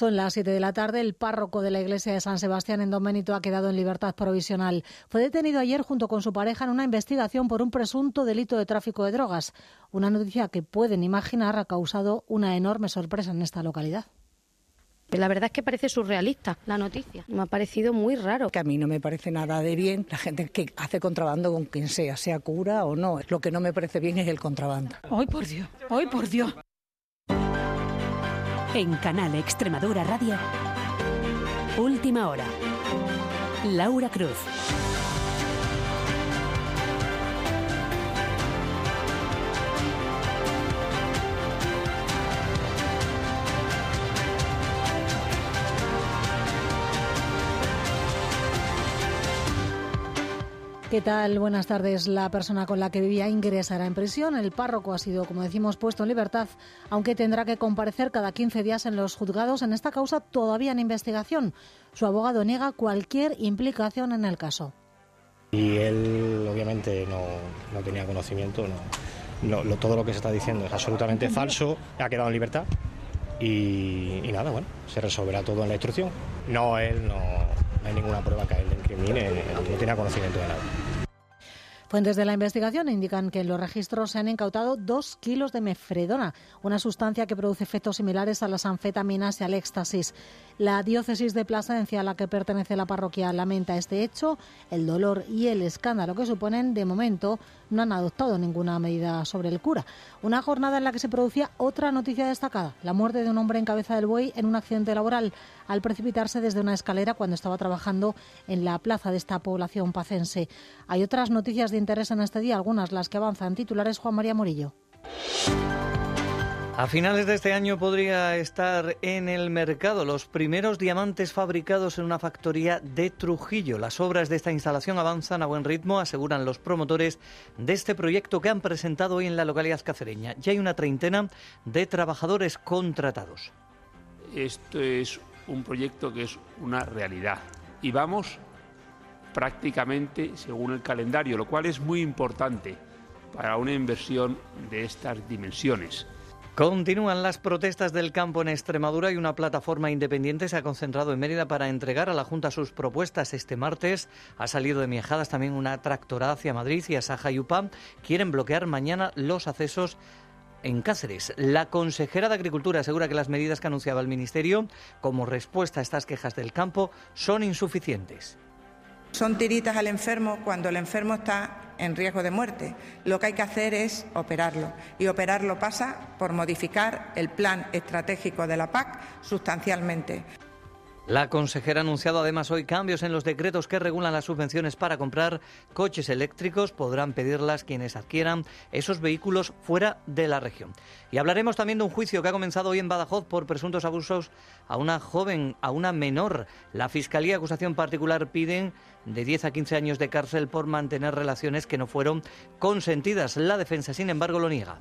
Son las 7 de la tarde. El párroco de la iglesia de San Sebastián en Don Benito ha quedado en libertad provisional. Fue detenido ayer junto con su pareja en una investigación por un presunto delito de tráfico de drogas. Una noticia que pueden imaginar ha causado una enorme sorpresa en esta localidad. La verdad es que parece surrealista la noticia. Me ha parecido muy raro. Que a mí no me parece nada de bien la gente que hace contrabando con quien sea, sea cura o no. Lo que no me parece bien es el contrabando. ¡Ay, por Dios! ¡Ay, por Dios! En Canal Extremadura Radio, Última Hora. Laura Cruz. ¿Qué tal? Buenas tardes. La persona con la que vivía ingresará en prisión. El párroco ha sido, como decimos, puesto en libertad, aunque tendrá que comparecer cada 15 días en los juzgados en esta causa todavía en investigación. Su abogado niega cualquier implicación en el caso. Y él, obviamente, no, tenía conocimiento. No, todo lo que se está diciendo es absolutamente falso. Ha quedado en libertad. Y, y nada, bueno, se resolverá todo en la instrucción. No, él no, no ninguna prueba que él no conocimiento de nada. Fuentes de la investigación indican que en los registros se han incautado dos kilos de mefredona, una sustancia que produce efectos similares a las anfetaminas y al éxtasis. La diócesis de Plasencia, a la que pertenece la parroquia, lamenta este hecho. El dolor y el escándalo que suponen, de momento, no han adoptado ninguna medida sobre el cura. Una jornada en la que se producía otra noticia destacada, la muerte de un hombre en cabeza del buey en un accidente laboral al precipitarse desde una escalera cuando estaba trabajando en la plaza de esta población pacense. Hay otras noticias de interés en este día, algunas las que avanzan. Titulares Juan María Morillo. A finales de este año podría estar en el mercado los primeros diamantes fabricados en una factoría de Trujillo. Las obras de esta instalación avanzan a buen ritmo, aseguran los promotores de este proyecto que han presentado hoy en la localidad cacereña. Ya hay una treintena de trabajadores contratados. Esto es un proyecto que es una realidad y vamos prácticamente según el calendario, lo cual es muy importante para una inversión de estas dimensiones. Continúan las protestas del campo en Extremadura y una plataforma independiente se ha concentrado en Mérida para entregar a la Junta sus propuestas. Este martes ha salido de Miejadas también una tractora hacia Madrid y a Saja y UPAM. Quieren bloquear mañana los accesos en Cáceres. La consejera de Agricultura asegura que las medidas que anunciaba el Ministerio como respuesta a estas quejas del campo son insuficientes. Son tiritas al enfermo cuando el enfermo está en riesgo de muerte. Lo que hay que hacer es operarlo. Y operarlo pasa por modificar el plan estratégico de la PAC sustancialmente. La consejera ha anunciado además hoy cambios en los decretos que regulan las subvenciones para comprar coches eléctricos. Podrán pedirlas quienes adquieran esos vehículos fuera de la región. Y hablaremos también de un juicio que ha comenzado hoy en Badajoz por presuntos abusos a una joven, a una menor. La Fiscalía Acusación Particular piden de 10 a 15 años de cárcel por mantener relaciones que no fueron consentidas. La defensa, sin embargo, lo niega.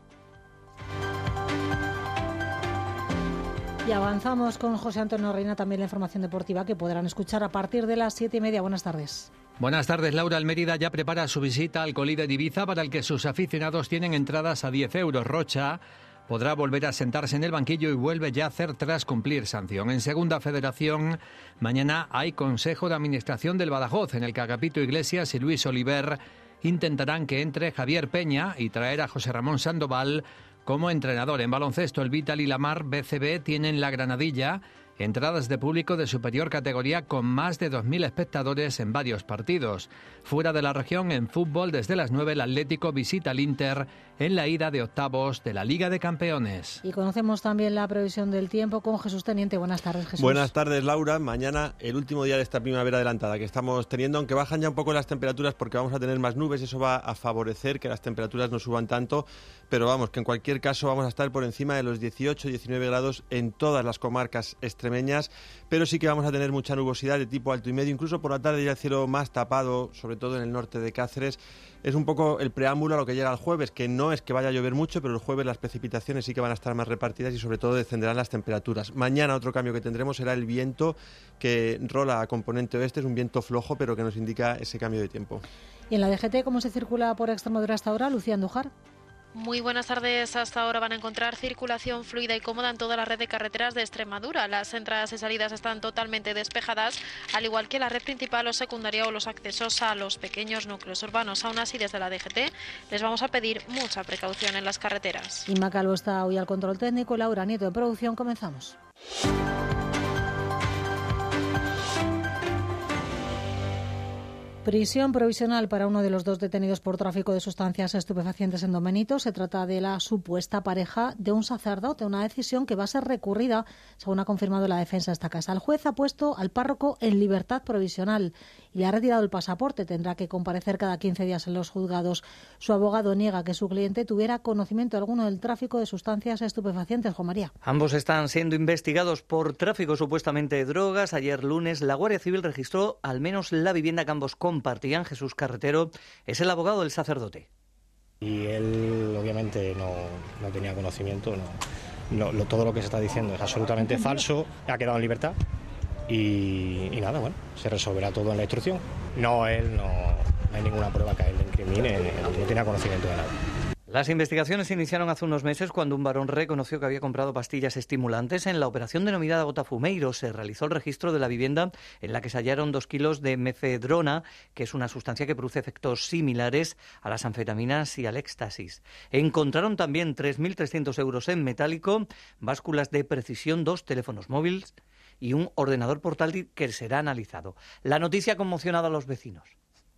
Y avanzamos con José Antonio Reina, también la información deportiva que podrán escuchar a partir de las siete y media. Buenas tardes. Buenas tardes, Laura Almerida ya prepara su visita al Colí de Ibiza para el que sus aficionados tienen entradas a 10 euros. Rocha podrá volver a sentarse en el banquillo y vuelve ya a hacer tras cumplir sanción. En Segunda Federación, mañana hay Consejo de Administración del Badajoz, en el que Agapito Iglesias y Luis Oliver intentarán que entre Javier Peña y traer a José Ramón Sandoval como entrenador en baloncesto, el Vital y la Mar BCB tienen la granadilla entradas de público de superior categoría con más de 2.000 espectadores en varios partidos. Fuera de la región, en fútbol, desde las 9 el Atlético visita al Inter en la ida de octavos de la Liga de Campeones. Y conocemos también la previsión del tiempo con Jesús Teniente. Buenas tardes, Jesús. Buenas tardes, Laura. Mañana el último día de esta primavera adelantada que estamos teniendo, aunque bajan ya un poco las temperaturas porque vamos a tener más nubes, eso va a favorecer que las temperaturas no suban tanto, pero vamos, que en cualquier caso vamos a estar por encima de los 18-19 grados en todas las comarcas extremeñas, pero sí que vamos a tener mucha nubosidad de tipo alto y medio, incluso por la tarde ya el cielo más tapado, sobre todo en el norte de Cáceres es un poco el preámbulo a lo que llega el jueves, que no es que vaya a llover mucho, pero el jueves las precipitaciones sí que van a estar más repartidas y sobre todo descenderán las temperaturas. Mañana otro cambio que tendremos será el viento que rola a componente oeste, es un viento flojo, pero que nos indica ese cambio de tiempo. ¿Y en la DGT cómo se circula por Extremadura hasta ahora, Lucía Andújar? Muy buenas tardes. Hasta ahora van a encontrar circulación fluida y cómoda en toda la red de carreteras de Extremadura. Las entradas y salidas están totalmente despejadas, al igual que la red principal o secundaria o los accesos a los pequeños núcleos urbanos. Aún así, desde la DGT les vamos a pedir mucha precaución en las carreteras. Inma Calvo está hoy al control técnico. Laura Nieto de producción. Comenzamos. Prisión provisional para uno de los dos detenidos por tráfico de sustancias estupefacientes en Domenito. Se trata de la supuesta pareja de un sacerdote, una decisión que va a ser recurrida, según ha confirmado la defensa de esta casa. El juez ha puesto al párroco en libertad provisional y le ha retirado el pasaporte. Tendrá que comparecer cada 15 días en los juzgados. Su abogado niega que su cliente tuviera conocimiento alguno del tráfico de sustancias estupefacientes. Juan María. Ambos están siendo investigados por tráfico supuestamente de drogas. Ayer lunes la Guardia Civil registró al menos la vivienda que ambos compartían. Jesús Carretero es el abogado del sacerdote. Y él obviamente no, no tenía conocimiento, no, no, todo lo que se está diciendo es absolutamente falso, ha quedado en libertad y, y, nada, bueno, se resolverá todo en la instrucción. No, él no, no hay ninguna prueba que él le incrimine, no tenía conocimiento de nada. Las investigaciones iniciaron hace unos meses cuando un varón reconoció que había comprado pastillas estimulantes. En la operación denominada Botafumeiro se realizó el registro de la vivienda en la que se hallaron dos kilos de mefedrona, que es una sustancia que produce efectos similares a las anfetaminas y al éxtasis. Encontraron también 3.300 euros en metálico, básculas de precisión, dos teléfonos móviles y un ordenador portátil que será analizado. La noticia ha conmocionado a los vecinos.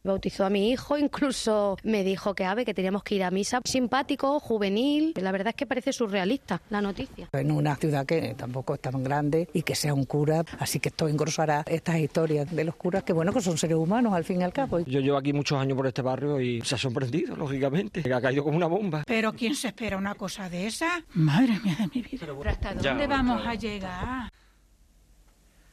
Bautizó a mi hijo, incluso me dijo que ave, que teníamos que ir a misa. Simpático, juvenil. La verdad es que parece surrealista la noticia. En una ciudad que tampoco es tan grande y que sea un cura, así que esto engrosará estas historias de los curas, que bueno, que son seres humanos al fin y al cabo. Yo llevo aquí muchos años por este barrio y se ha sorprendido, lógicamente. Ha caído como una bomba. Pero ¿quién se espera una cosa de esa? Madre mía de mi vida. ¿Pero hasta dónde vamos a llegar?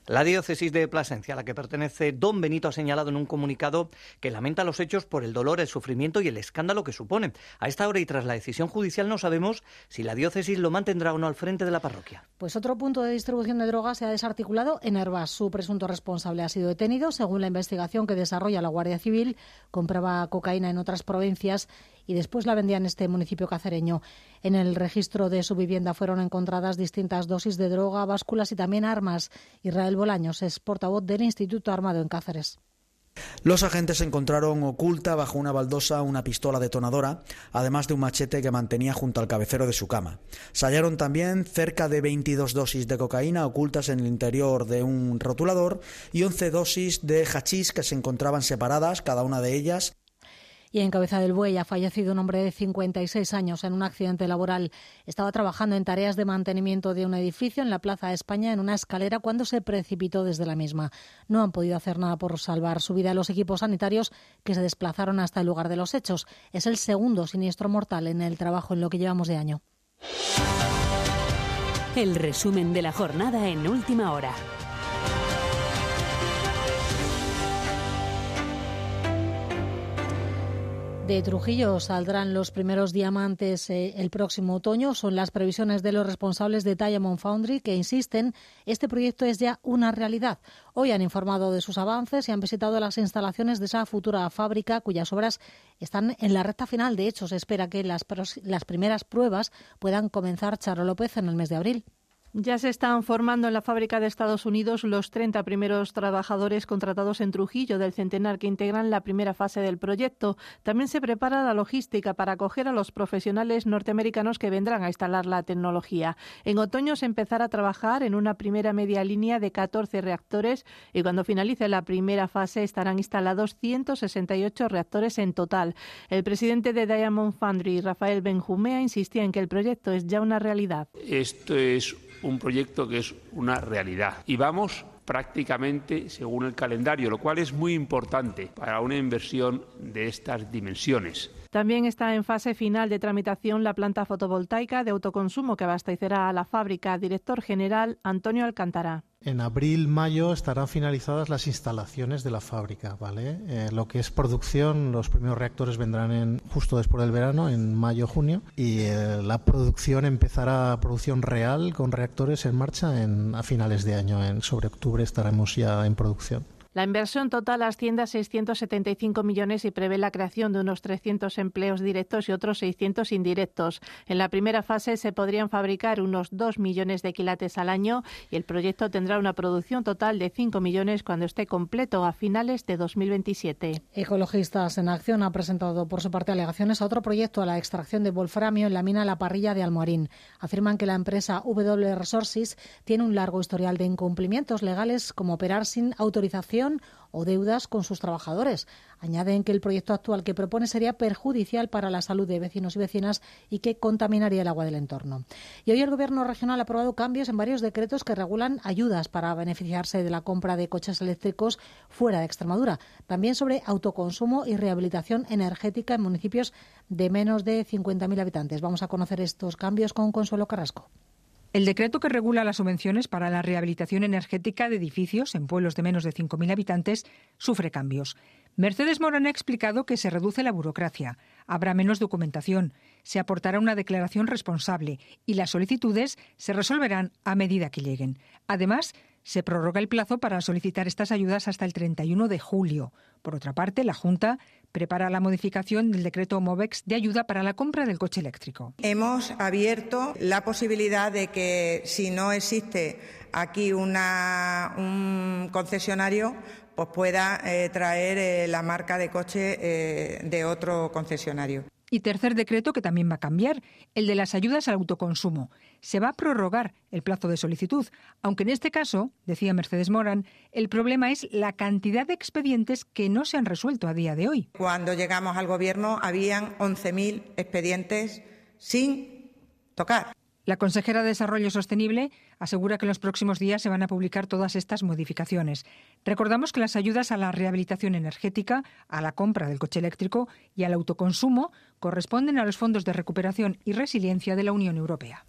La diócesis de Plasencia, a la que pertenece Don Benito, ha señalado en un comunicado que lamenta los hechos por el dolor, el sufrimiento y el escándalo que supone. A esta hora y tras la decisión judicial no sabemos si la diócesis lo mantendrá o no al frente de la parroquia. Pues otro punto de distribución de drogas se ha desarticulado en Herbas. Su presunto responsable ha sido detenido. Según la investigación que desarrolla la Guardia Civil, compraba cocaína en otras provincias y después la vendía en este municipio cacereño. En el registro de su vivienda fueron encontradas distintas dosis de droga, básculas y también armas. Israel Bolaños es portavoz del Instituto Armado en Cáceres. Los agentes encontraron oculta bajo una baldosa una pistola detonadora, además de un machete que mantenía junto al cabecero de su cama. Se hallaron también cerca de 22 dosis de cocaína ocultas en el interior de un rotulador y 11 dosis de hachís que se encontraban separadas, cada una de ellas y en Cabeza del Buey ha fallecido un hombre de 56 años en un accidente laboral. Estaba trabajando en tareas de mantenimiento de un edificio en la Plaza de España en una escalera cuando se precipitó desde la misma. No han podido hacer nada por salvar su vida los equipos sanitarios que se desplazaron hasta el lugar de los hechos. Es el segundo siniestro mortal en el trabajo en lo que llevamos de año. El resumen de la jornada en última hora. De Trujillo saldrán los primeros diamantes eh, el próximo otoño. Son las previsiones de los responsables de Diamond Foundry que insisten este proyecto es ya una realidad. Hoy han informado de sus avances y han visitado las instalaciones de esa futura fábrica cuyas obras están en la recta final. De hecho, se espera que las, las primeras pruebas puedan comenzar Charo López en el mes de abril. Ya se están formando en la fábrica de Estados Unidos los 30 primeros trabajadores contratados en Trujillo del Centenar que integran la primera fase del proyecto. También se prepara la logística para acoger a los profesionales norteamericanos que vendrán a instalar la tecnología. En otoño se empezará a trabajar en una primera media línea de 14 reactores y cuando finalice la primera fase estarán instalados 168 reactores en total. El presidente de Diamond Foundry, Rafael Benjumea, insistía en que el proyecto es ya una realidad. Esto es un proyecto que es una realidad. Y vamos prácticamente según el calendario, lo cual es muy importante para una inversión de estas dimensiones. También está en fase final de tramitación la planta fotovoltaica de autoconsumo que abastecerá a la fábrica. Director general Antonio Alcántara. En abril, mayo estarán finalizadas las instalaciones de la fábrica, ¿vale? Eh, lo que es producción, los primeros reactores vendrán en, justo después del verano, en mayo, junio, y eh, la producción empezará, producción real con reactores en marcha en, a finales de año, en sobre octubre estaremos ya en producción. La inversión total asciende a 675 millones y prevé la creación de unos 300 empleos directos y otros 600 indirectos. En la primera fase se podrían fabricar unos 2 millones de quilates al año y el proyecto tendrá una producción total de 5 millones cuando esté completo a finales de 2027. Ecologistas en Acción ha presentado por su parte alegaciones a otro proyecto a la extracción de wolframio en la mina La Parrilla de Almoarín. Afirman que la empresa W Resources tiene un largo historial de incumplimientos legales como operar sin autorización o deudas con sus trabajadores. Añaden que el proyecto actual que propone sería perjudicial para la salud de vecinos y vecinas y que contaminaría el agua del entorno. Y hoy el Gobierno regional ha aprobado cambios en varios decretos que regulan ayudas para beneficiarse de la compra de coches eléctricos fuera de Extremadura. También sobre autoconsumo y rehabilitación energética en municipios de menos de 50.000 habitantes. Vamos a conocer estos cambios con Consuelo Carrasco. El decreto que regula las subvenciones para la rehabilitación energética de edificios en pueblos de menos de 5.000 habitantes sufre cambios. Mercedes Morán ha explicado que se reduce la burocracia, habrá menos documentación, se aportará una declaración responsable y las solicitudes se resolverán a medida que lleguen. Además, se prorroga el plazo para solicitar estas ayudas hasta el 31 de julio. Por otra parte, la Junta prepara la modificación del decreto MOVEX de ayuda para la compra del coche eléctrico. Hemos abierto la posibilidad de que si no existe aquí un concesionario, pues pueda eh, traer eh, la marca de coche eh, de otro concesionario. Y tercer decreto que también va a cambiar, el de las ayudas al autoconsumo. Se va a prorrogar el plazo de solicitud, aunque en este caso, decía Mercedes Morán, el problema es la cantidad de expedientes que no se han resuelto a día de hoy. Cuando llegamos al Gobierno habían 11.000 expedientes sin tocar. La consejera de Desarrollo Sostenible asegura que en los próximos días se van a publicar todas estas modificaciones. Recordamos que las ayudas a la rehabilitación energética, a la compra del coche eléctrico y al autoconsumo corresponden a los fondos de recuperación y resiliencia de la Unión Europea.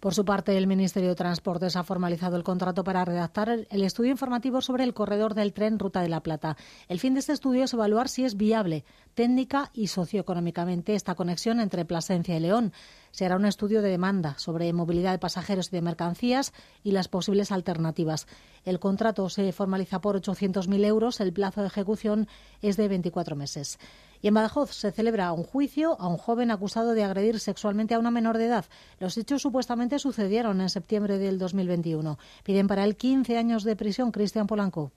Por su parte, el Ministerio de Transportes ha formalizado el contrato para redactar el estudio informativo sobre el corredor del tren Ruta de la Plata. El fin de este estudio es evaluar si es viable técnica y socioeconómicamente esta conexión entre Plasencia y León. Se hará un estudio de demanda sobre movilidad de pasajeros y de mercancías y las posibles alternativas. El contrato se formaliza por 800.000 euros. El plazo de ejecución es de 24 meses. Y en Badajoz se celebra un juicio a un joven acusado de agredir sexualmente a una menor de edad. Los hechos supuestamente sucedieron en septiembre del 2021. Piden para él 15 años de prisión. Cristian Polanco.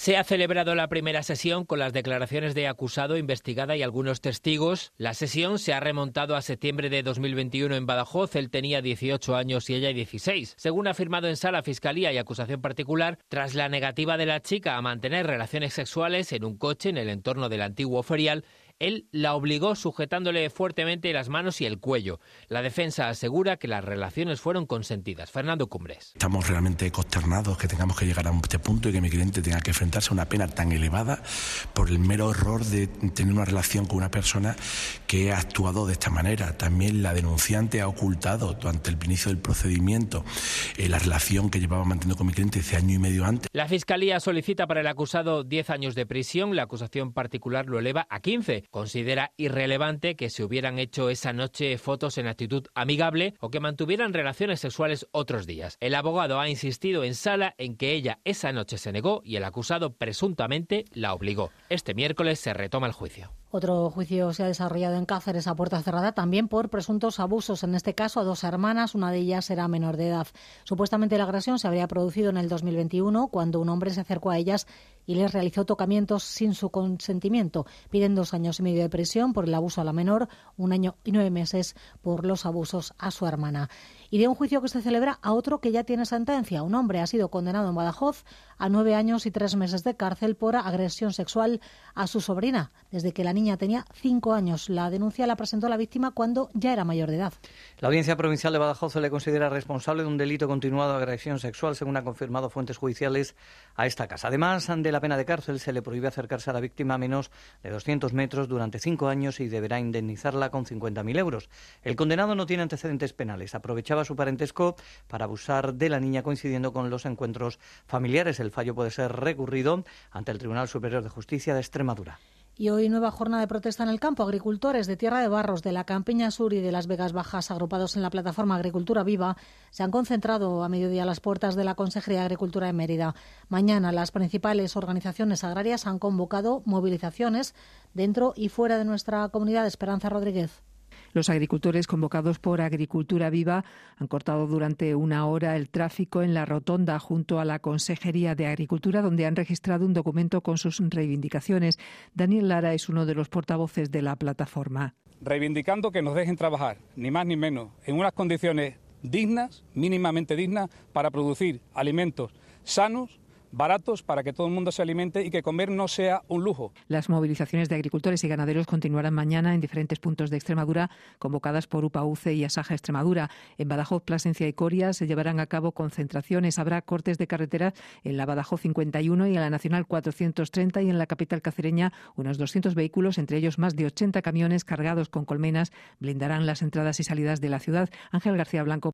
Se ha celebrado la primera sesión con las declaraciones de acusado, investigada y algunos testigos. La sesión se ha remontado a septiembre de 2021 en Badajoz. Él tenía 18 años y ella 16. Según ha afirmado en sala Fiscalía y acusación particular, tras la negativa de la chica a mantener relaciones sexuales en un coche en el entorno del antiguo ferial, él la obligó sujetándole fuertemente las manos y el cuello. La defensa asegura que las relaciones fueron consentidas. Fernando Cumbres. Estamos realmente consternados que tengamos que llegar a este punto y que mi cliente tenga que enfrentarse a una pena tan elevada por el mero error de tener una relación con una persona que ha actuado de esta manera. También la denunciante ha ocultado durante el inicio del procedimiento eh, la relación que llevaba manteniendo con mi cliente hace año y medio antes. La Fiscalía solicita para el acusado 10 años de prisión. La acusación particular lo eleva a 15 considera irrelevante que se hubieran hecho esa noche fotos en actitud amigable o que mantuvieran relaciones sexuales otros días. El abogado ha insistido en sala en que ella esa noche se negó y el acusado presuntamente la obligó. Este miércoles se retoma el juicio. Otro juicio se ha desarrollado en Cáceres a puerta cerrada también por presuntos abusos, en este caso a dos hermanas, una de ellas era menor de edad. Supuestamente la agresión se habría producido en el 2021 cuando un hombre se acercó a ellas y les realizó tocamientos sin su consentimiento. Piden dos años y medio de prisión por el abuso a la menor, un año y nueve meses por los abusos a su hermana. Y de un juicio que se celebra a otro que ya tiene sentencia. Un hombre ha sido condenado en Badajoz a nueve años y tres meses de cárcel por agresión sexual a su sobrina, desde que la niña tenía cinco años. La denuncia la presentó la víctima cuando ya era mayor de edad. La Audiencia Provincial de Badajoz se le considera responsable de un delito continuado de agresión sexual, según han confirmado fuentes judiciales a esta casa. Además de la pena de cárcel, se le prohíbe acercarse a la víctima a menos de 200 metros durante cinco años y deberá indemnizarla con 50.000 euros. El condenado no tiene antecedentes penales. Su parentesco para abusar de la niña coincidiendo con los encuentros familiares. El fallo puede ser recurrido ante el Tribunal Superior de Justicia de Extremadura. Y hoy nueva jornada de protesta en el campo. Agricultores de Tierra de Barros, de la Campiña Sur y de las Vegas Bajas, agrupados en la plataforma Agricultura Viva, se han concentrado a mediodía a las puertas de la Consejería de Agricultura de Mérida. Mañana las principales organizaciones agrarias han convocado movilizaciones dentro y fuera de nuestra comunidad. Esperanza Rodríguez. Los agricultores convocados por Agricultura Viva han cortado durante una hora el tráfico en la rotonda junto a la Consejería de Agricultura, donde han registrado un documento con sus reivindicaciones. Daniel Lara es uno de los portavoces de la plataforma. Reivindicando que nos dejen trabajar, ni más ni menos, en unas condiciones dignas, mínimamente dignas, para producir alimentos sanos baratos para que todo el mundo se alimente y que comer no sea un lujo. Las movilizaciones de agricultores y ganaderos continuarán mañana en diferentes puntos de Extremadura, convocadas por UPA-UCE y Asaja Extremadura. En Badajoz, Plasencia y Coria se llevarán a cabo concentraciones. Habrá cortes de carretera en la Badajoz 51 y en la Nacional 430 y en la capital cacereña unos 200 vehículos, entre ellos más de 80 camiones cargados con colmenas, blindarán las entradas y salidas de la ciudad. Ángel García Blanco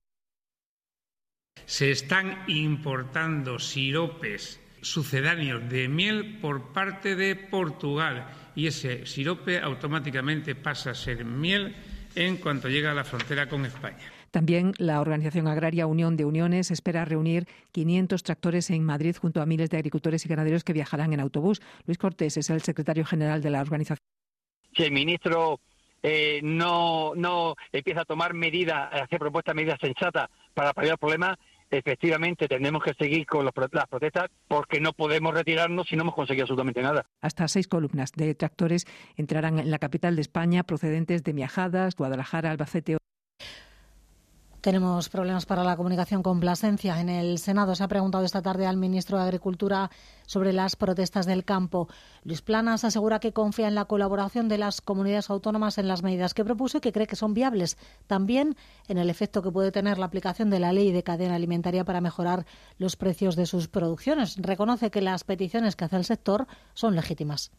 se están importando siropes sucedáneos de miel por parte de Portugal y ese sirope automáticamente pasa a ser miel en cuanto llega a la frontera con España. También la organización agraria Unión de Uniones espera reunir 500 tractores en Madrid junto a miles de agricultores y ganaderos que viajarán en autobús. Luis Cortés es el secretario general de la organización. Si el ministro eh, no, no empieza a tomar medidas, a hacer propuestas, medidas sensatas para paliar el problema, efectivamente tenemos que seguir con las protestas porque no podemos retirarnos si no hemos conseguido absolutamente nada. Hasta seis columnas de tractores entrarán en la capital de España procedentes de Miajadas, Guadalajara, Albacete. Tenemos problemas para la comunicación con Plasencia. En el Senado se ha preguntado esta tarde al ministro de Agricultura sobre las protestas del campo. Luis Planas asegura que confía en la colaboración de las comunidades autónomas en las medidas que propuso y que cree que son viables. También en el efecto que puede tener la aplicación de la ley de cadena alimentaria para mejorar los precios de sus producciones. Reconoce que las peticiones que hace el sector son legítimas.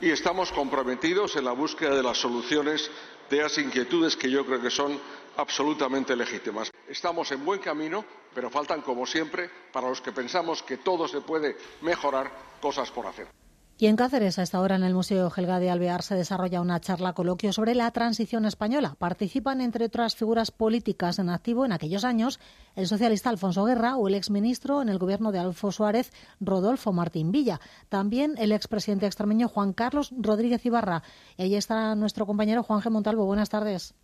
Y estamos comprometidos en la búsqueda de las soluciones de las inquietudes que yo creo que son absolutamente legítimas. Estamos en buen camino, pero faltan, como siempre, para los que pensamos que todo se puede mejorar, cosas por hacer. Y en Cáceres, a esta hora en el Museo Gelga de Alvear, se desarrolla una charla coloquio sobre la transición española. Participan, entre otras figuras políticas en activo en aquellos años, el socialista Alfonso Guerra o el exministro en el gobierno de Alfonso Suárez, Rodolfo Martín Villa. También el expresidente extremeño Juan Carlos Rodríguez Ibarra. Y ahí está nuestro compañero Juan G. Montalvo. Buenas tardes.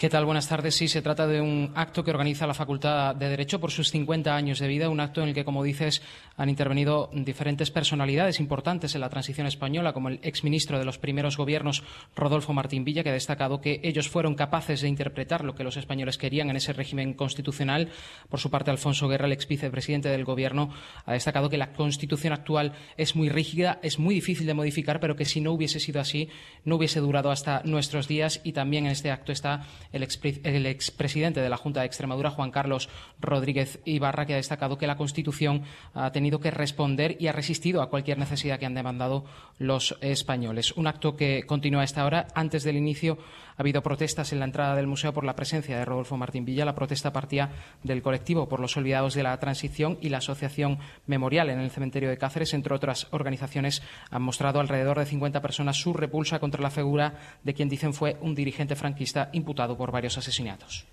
¿Qué tal? Buenas tardes. Sí, se trata de un acto que organiza la Facultad de Derecho por sus 50 años de vida, un acto en el que, como dices, han intervenido diferentes personalidades importantes en la transición española, como el exministro de los primeros gobiernos, Rodolfo Martín Villa, que ha destacado que ellos fueron capaces de interpretar lo que los españoles querían en ese régimen constitucional. Por su parte, Alfonso Guerra, el ex vicepresidente del Gobierno, ha destacado que la Constitución actual es muy rígida, es muy difícil de modificar, pero que si no hubiese sido así, no hubiese durado hasta nuestros días. Y también en este acto está el, expresidente de la Junta de Extremadura, Juan Carlos Rodríguez Ibarra, que ha destacado que la Constitución ha tenido que responder y ha resistido a cualquier necesidad que han demandado los españoles. Un acto que continúa a esta hora. Antes del inicio ha habido protestas en la entrada del museo por la presencia de Rodolfo Martín Villa. La protesta partía del colectivo por los olvidados de la transición y la Asociación Memorial en el cementerio de Cáceres, entre otras organizaciones, han mostrado alrededor de 50 personas su repulsa contra la figura de quien dicen fue un dirigente franquista imputado por varios asesinatos.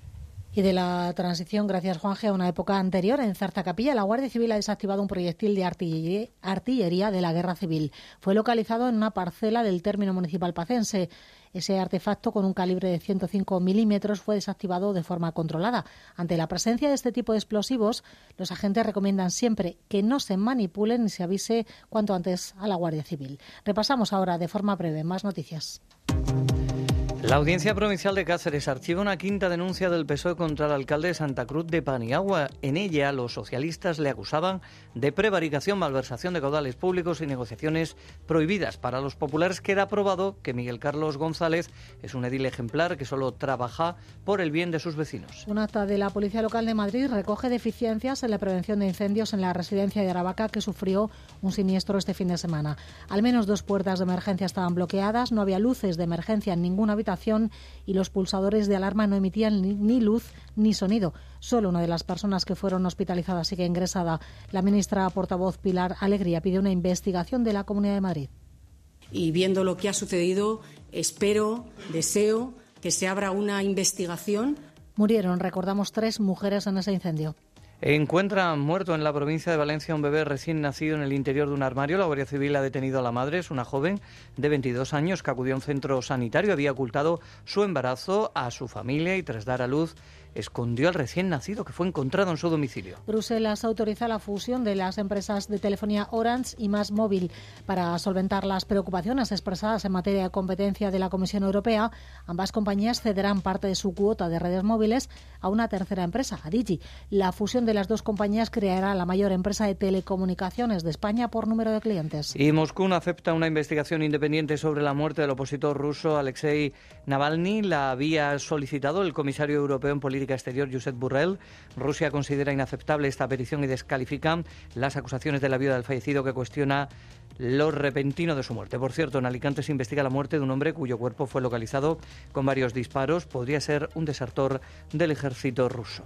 Y de la transición, gracias Juanje, a una época anterior, en Capilla, la Guardia Civil ha desactivado un proyectil de artillería de la Guerra Civil. Fue localizado en una parcela del término municipal pacense. Ese artefacto con un calibre de 105 milímetros fue desactivado de forma controlada. Ante la presencia de este tipo de explosivos, los agentes recomiendan siempre que no se manipulen y se avise cuanto antes a la Guardia Civil. Repasamos ahora de forma breve más noticias. La Audiencia Provincial de Cáceres archiva una quinta denuncia del PSOE contra el alcalde de Santa Cruz de Paniagua. En ella, los socialistas le acusaban de prevaricación, malversación de caudales públicos y negociaciones prohibidas. Para los populares queda probado que Miguel Carlos González es un edil ejemplar que solo trabaja por el bien de sus vecinos. Un acta de la Policía Local de Madrid recoge deficiencias en la prevención de incendios en la residencia de Aravaca que sufrió un siniestro este fin de semana. Al menos dos puertas de emergencia estaban bloqueadas, no había luces de emergencia en ninguna habitación y los pulsadores de alarma no emitían ni luz ni sonido. Solo una de las personas que fueron hospitalizadas sigue ingresada. La ministra portavoz Pilar Alegría pide una investigación de la Comunidad de Madrid. Y viendo lo que ha sucedido, espero, deseo que se abra una investigación. Murieron, recordamos, tres mujeres en ese incendio. Encuentran muerto en la provincia de Valencia un bebé recién nacido en el interior de un armario. La Guardia Civil ha detenido a la madre, es una joven de 22 años que acudió a un centro sanitario. Había ocultado su embarazo a su familia y tras dar a luz escondió al recién nacido que fue encontrado en su domicilio. Bruselas autoriza la fusión de las empresas de telefonía Orange y Más Móvil para solventar las preocupaciones expresadas en materia de competencia de la Comisión Europea. Ambas compañías cederán parte de su cuota de redes móviles a una tercera empresa, a Digi. La fusión de las dos compañías creará la mayor empresa de telecomunicaciones de España por número de clientes. Y Moscú acepta una investigación independiente sobre la muerte del opositor ruso Alexei Navalny. La había solicitado el comisario europeo en política Exterior, Josep Burrell. Rusia considera inaceptable esta petición y descalifica las acusaciones de la viuda del fallecido que cuestiona lo repentino de su muerte. Por cierto, en Alicante se investiga la muerte de un hombre cuyo cuerpo fue localizado con varios disparos. Podría ser un desertor del ejército ruso.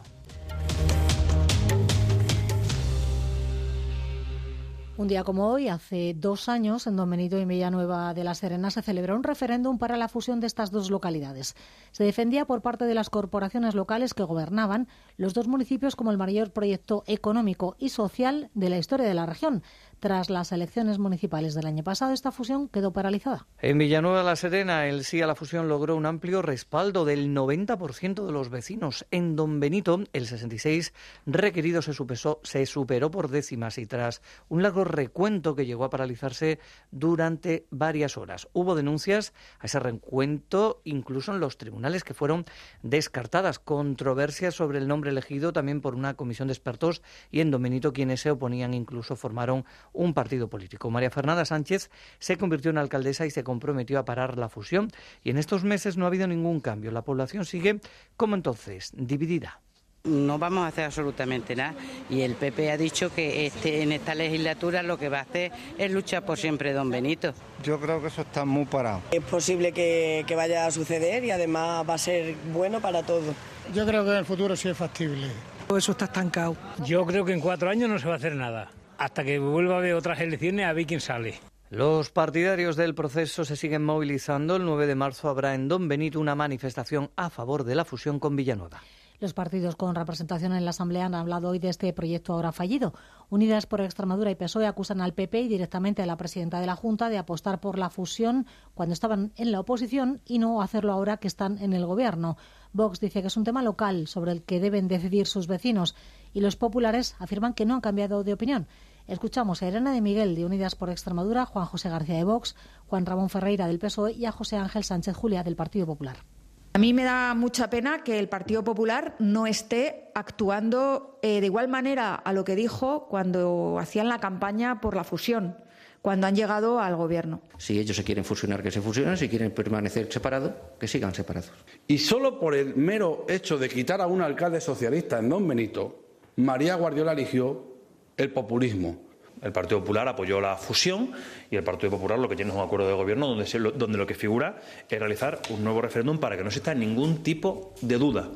Un día como hoy, hace dos años, en Don Benito y Villanueva de la Serena se celebró un referéndum para la fusión de estas dos localidades. Se defendía por parte de las corporaciones locales que gobernaban los dos municipios como el mayor proyecto económico y social de la historia de la región. Tras las elecciones municipales del año pasado, esta fusión quedó paralizada. En Villanueva la Serena, el sí a la fusión logró un amplio respaldo del 90% de los vecinos. En Don Benito, el 66 requerido se, se superó por décimas y tras un largo recuento que llegó a paralizarse durante varias horas. Hubo denuncias a ese recuento incluso en los tribunales que fueron descartadas. Controversias sobre el nombre elegido también por una comisión de expertos y en Don Benito quienes se oponían incluso formaron un partido político. María Fernanda Sánchez se convirtió en alcaldesa y se comprometió a parar la fusión y en estos meses no ha habido ningún cambio. La población sigue como entonces, dividida. No vamos a hacer absolutamente nada y el PP ha dicho que este, en esta legislatura lo que va a hacer es luchar por siempre, don Benito. Yo creo que eso está muy parado. Es posible que, que vaya a suceder y además va a ser bueno para todos. Yo creo que en el futuro sí es factible. Eso está estancado. Yo creo que en cuatro años no se va a hacer nada hasta que vuelva a haber otras elecciones a ver quién sale. Los partidarios del proceso se siguen movilizando. El 9 de marzo habrá en Don Benito una manifestación a favor de la fusión con Villanueva. Los partidos con representación en la Asamblea han hablado hoy de este proyecto ahora fallido. Unidas por Extremadura y PSOE acusan al PP y directamente a la presidenta de la Junta de apostar por la fusión cuando estaban en la oposición y no hacerlo ahora que están en el Gobierno. Vox dice que es un tema local sobre el que deben decidir sus vecinos y los populares afirman que no han cambiado de opinión. Escuchamos a Irene de Miguel de Unidas por Extremadura, Juan José García de Vox, Juan Ramón Ferreira del PSOE y a José Ángel Sánchez Julia del Partido Popular. A mí me da mucha pena que el Partido Popular no esté actuando eh, de igual manera a lo que dijo cuando hacían la campaña por la fusión, cuando han llegado al Gobierno. Si ellos se quieren fusionar, que se fusionen, si quieren permanecer separados, que sigan separados. Y solo por el mero hecho de quitar a un alcalde socialista en Don Benito, María Guardiola eligió el populismo. El Partido Popular apoyó la fusión y el Partido Popular lo que tiene es un acuerdo de gobierno donde, donde lo que figura es realizar un nuevo referéndum para que no exista ningún tipo de duda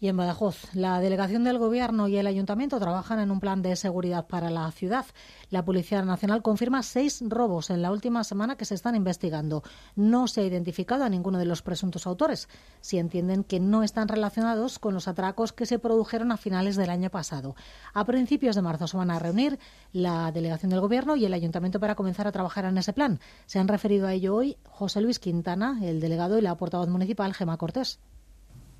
y en Badajoz, la delegación del Gobierno y el Ayuntamiento trabajan en un plan de seguridad para la ciudad. La Policía Nacional confirma seis robos en la última semana que se están investigando. No se ha identificado a ninguno de los presuntos autores. Si entienden que no están relacionados con los atracos que se produjeron a finales del año pasado. A principios de marzo se van a reunir la delegación del Gobierno y el Ayuntamiento para comenzar a trabajar en ese plan. Se han referido a ello hoy José Luis Quintana, el delegado, y la portavoz municipal, Gema Cortés.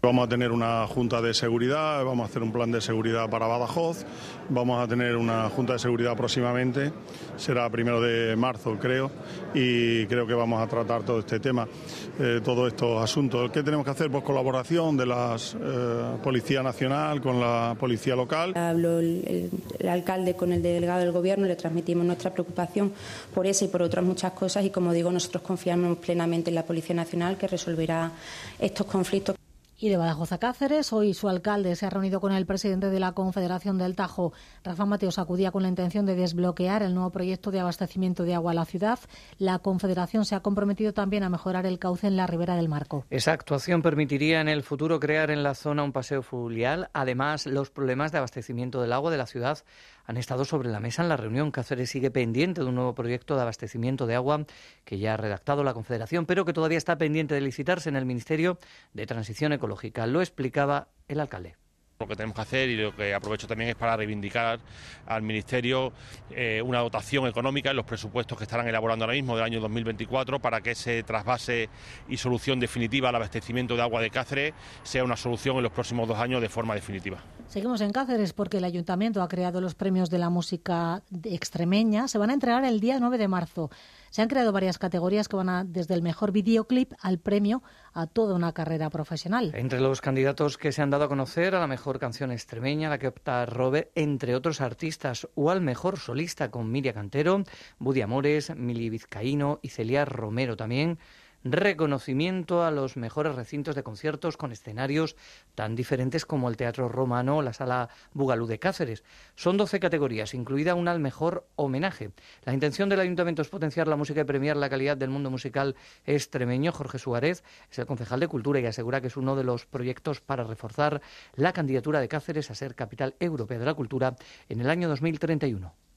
Vamos a tener una junta de seguridad, vamos a hacer un plan de seguridad para Badajoz, vamos a tener una junta de seguridad próximamente, será primero de marzo creo, y creo que vamos a tratar todo este tema, eh, todos estos asuntos. ¿Qué tenemos que hacer? Pues colaboración de la eh, Policía Nacional con la Policía Local. Habló el, el, alcalde con el delegado del Gobierno, le transmitimos nuestra preocupación por esa y por otras muchas cosas y como digo, nosotros confiamos plenamente en la Policía Nacional que resolverá estos conflictos. Y de Badajoz a Cáceres, hoy su alcalde se ha reunido con el presidente de la Confederación del Tajo. Rafa Mateos acudía con la intención de desbloquear el nuevo proyecto de abastecimiento de agua a la ciudad. La Confederación se ha comprometido también a mejorar el cauce en la ribera del Marco. Esa actuación permitiría en el futuro crear en la zona un paseo fluvial. Además, los problemas de abastecimiento del agua de la ciudad han estado sobre la mesa en la reunión. Cáceres sigue pendiente de un nuevo proyecto de abastecimiento de agua que ya ha redactado la Confederación, pero que todavía está pendiente de licitarse en el Ministerio de Transición Ecológica. Lo explicaba el alcalde. Lo que tenemos que hacer y lo que aprovecho también es para reivindicar al Ministerio eh, una dotación económica en los presupuestos que estarán elaborando ahora mismo del año 2024 para que ese trasvase y solución definitiva al abastecimiento de agua de Cáceres sea una solución en los próximos dos años de forma definitiva. Seguimos en Cáceres porque el Ayuntamiento ha creado los premios de la música extremeña. Se van a entregar el día 9 de marzo. Se han creado varias categorías que van a, desde el mejor videoclip al premio a toda una carrera profesional. Entre los candidatos que se han dado a conocer a la mejor canción extremeña, la que opta Robert, entre otros artistas, o al mejor solista con Miria Cantero, Budi Amores, Mili Vizcaíno y Celia Romero también reconocimiento a los mejores recintos de conciertos con escenarios tan diferentes como el Teatro Romano o la Sala Bugalú de Cáceres. Son 12 categorías, incluida una al mejor homenaje. La intención del Ayuntamiento es potenciar la música y premiar la calidad del mundo musical extremeño. Jorge Suárez es el concejal de Cultura y asegura que es uno de los proyectos para reforzar la candidatura de Cáceres a ser capital europea de la cultura en el año 2031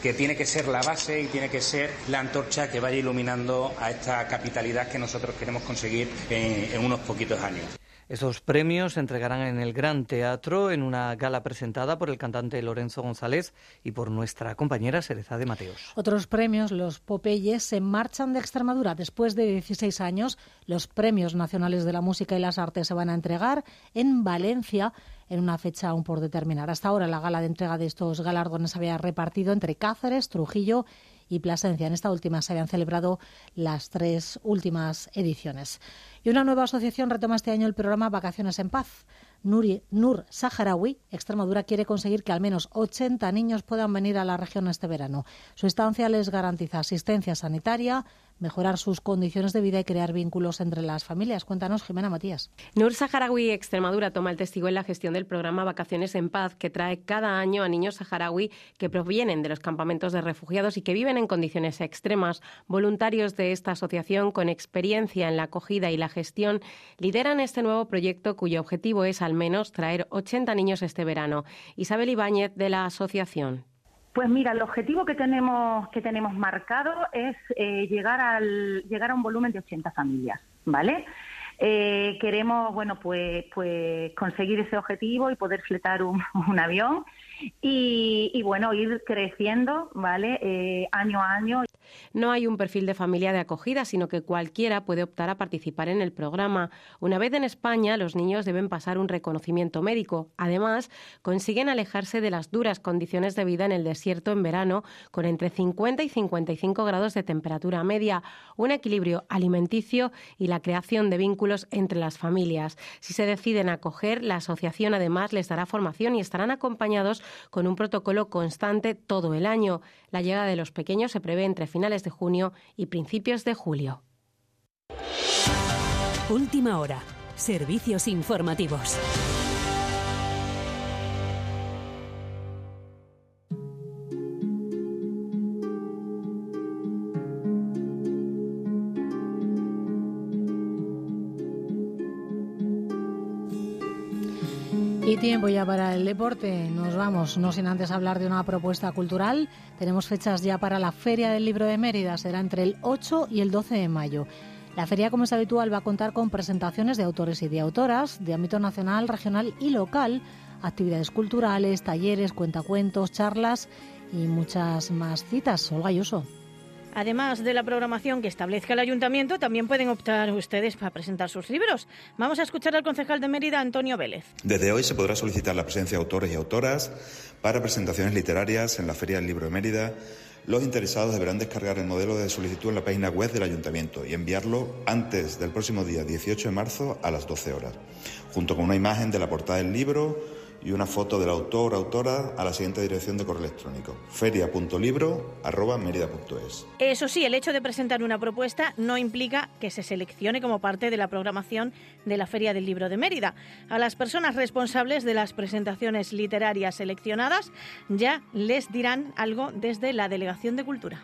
que tiene que ser la base y tiene que ser la antorcha que vaya iluminando a esta capitalidad que nosotros queremos conseguir en, unos poquitos años. Estos premios se entregarán en el Gran Teatro en una gala presentada por el cantante Lorenzo González y por nuestra compañera Sereza de Mateos. Otros premios, los Popeyes, se marchan de Extremadura. Después de 16 años, los premios nacionales de la música y las artes se van a entregar en Valencia en una fecha aún por determinar. Hasta ahora la gala de entrega de estos galardones había repartido entre Cáceres, Trujillo Plasencia. En esta última se habían celebrado las tres últimas ediciones. Y una nueva asociación retoma este año el programa Vacaciones en Paz. Nur Saharaui, Extremadura, quiere conseguir que al menos 80 niños puedan venir a la región este verano. Su estancia les garantiza asistencia sanitaria, mejorar sus condiciones de vida y crear vínculos entre las familias. Cuéntanos, Jimena Matías. Nur Saharaui Extremadura toma el testigo en la gestión del programa Vacaciones en Paz, que trae cada año a niños saharaui que provienen de los campamentos de refugiados y que viven en condiciones extremas. Voluntarios de esta asociación, con experiencia en la acogida y la gestión, lideran este nuevo proyecto cuyo objetivo es al menos traer 80 niños este verano. Isabel Ibáñez, de la asociación. Pues mira, el objetivo que tenemos que tenemos marcado es eh, llegar al llegar a un volumen de 80 familias, ¿vale? Eh, queremos, bueno, pues, pues conseguir ese objetivo y poder fletar un, avión y, bueno, ir creciendo, ¿vale? Eh, año a año. No hay un perfil de familia de acogida, sino que cualquiera puede optar a participar en el programa. Una vez en España, los niños deben pasar un reconocimiento médico. Además, consiguen alejarse de las duras condiciones de vida en el desierto en verano, con entre 50 y 55 grados de temperatura media, un equilibrio alimenticio y la creación de vínculos entre las familias. Si se deciden acoger, la asociación además les dará formación y estarán acompañados con un protocolo constante todo el año. La llegada de los pequeños se prevé entre finales de junio y principios de julio. Última hora. Servicios informativos. Y tiempo ya para el deporte. Nos vamos, no sin antes hablar de una propuesta cultural. Tenemos fechas ya para la Feria del Libro de Mérida. Será entre el 8 y el 12 de mayo. La feria, como es habitual, va a contar con presentaciones de autores y de autoras de ámbito nacional, regional y local, actividades culturales, talleres, cuentacuentos, charlas y muchas más citas. Olga Ayuso. Además de la programación que establezca el ayuntamiento, también pueden optar ustedes para presentar sus libros. Vamos a escuchar al concejal de Mérida, Antonio Vélez. Desde hoy se podrá solicitar la presencia de autores y autoras para presentaciones literarias en la Feria del Libro de Mérida. Los interesados deberán descargar el modelo de solicitud en la página web del ayuntamiento y enviarlo antes del próximo día 18 de marzo a las 12 horas, junto con una imagen de la portada del libro y una foto del autor o autora a la siguiente dirección de correo electrónico feria.libro.merida.es. Eso sí, el hecho de presentar una propuesta no implica que se seleccione como parte de la programación de la Feria del Libro de Mérida. A las personas responsables de las presentaciones literarias seleccionadas ya les dirán algo desde la Delegación de Cultura.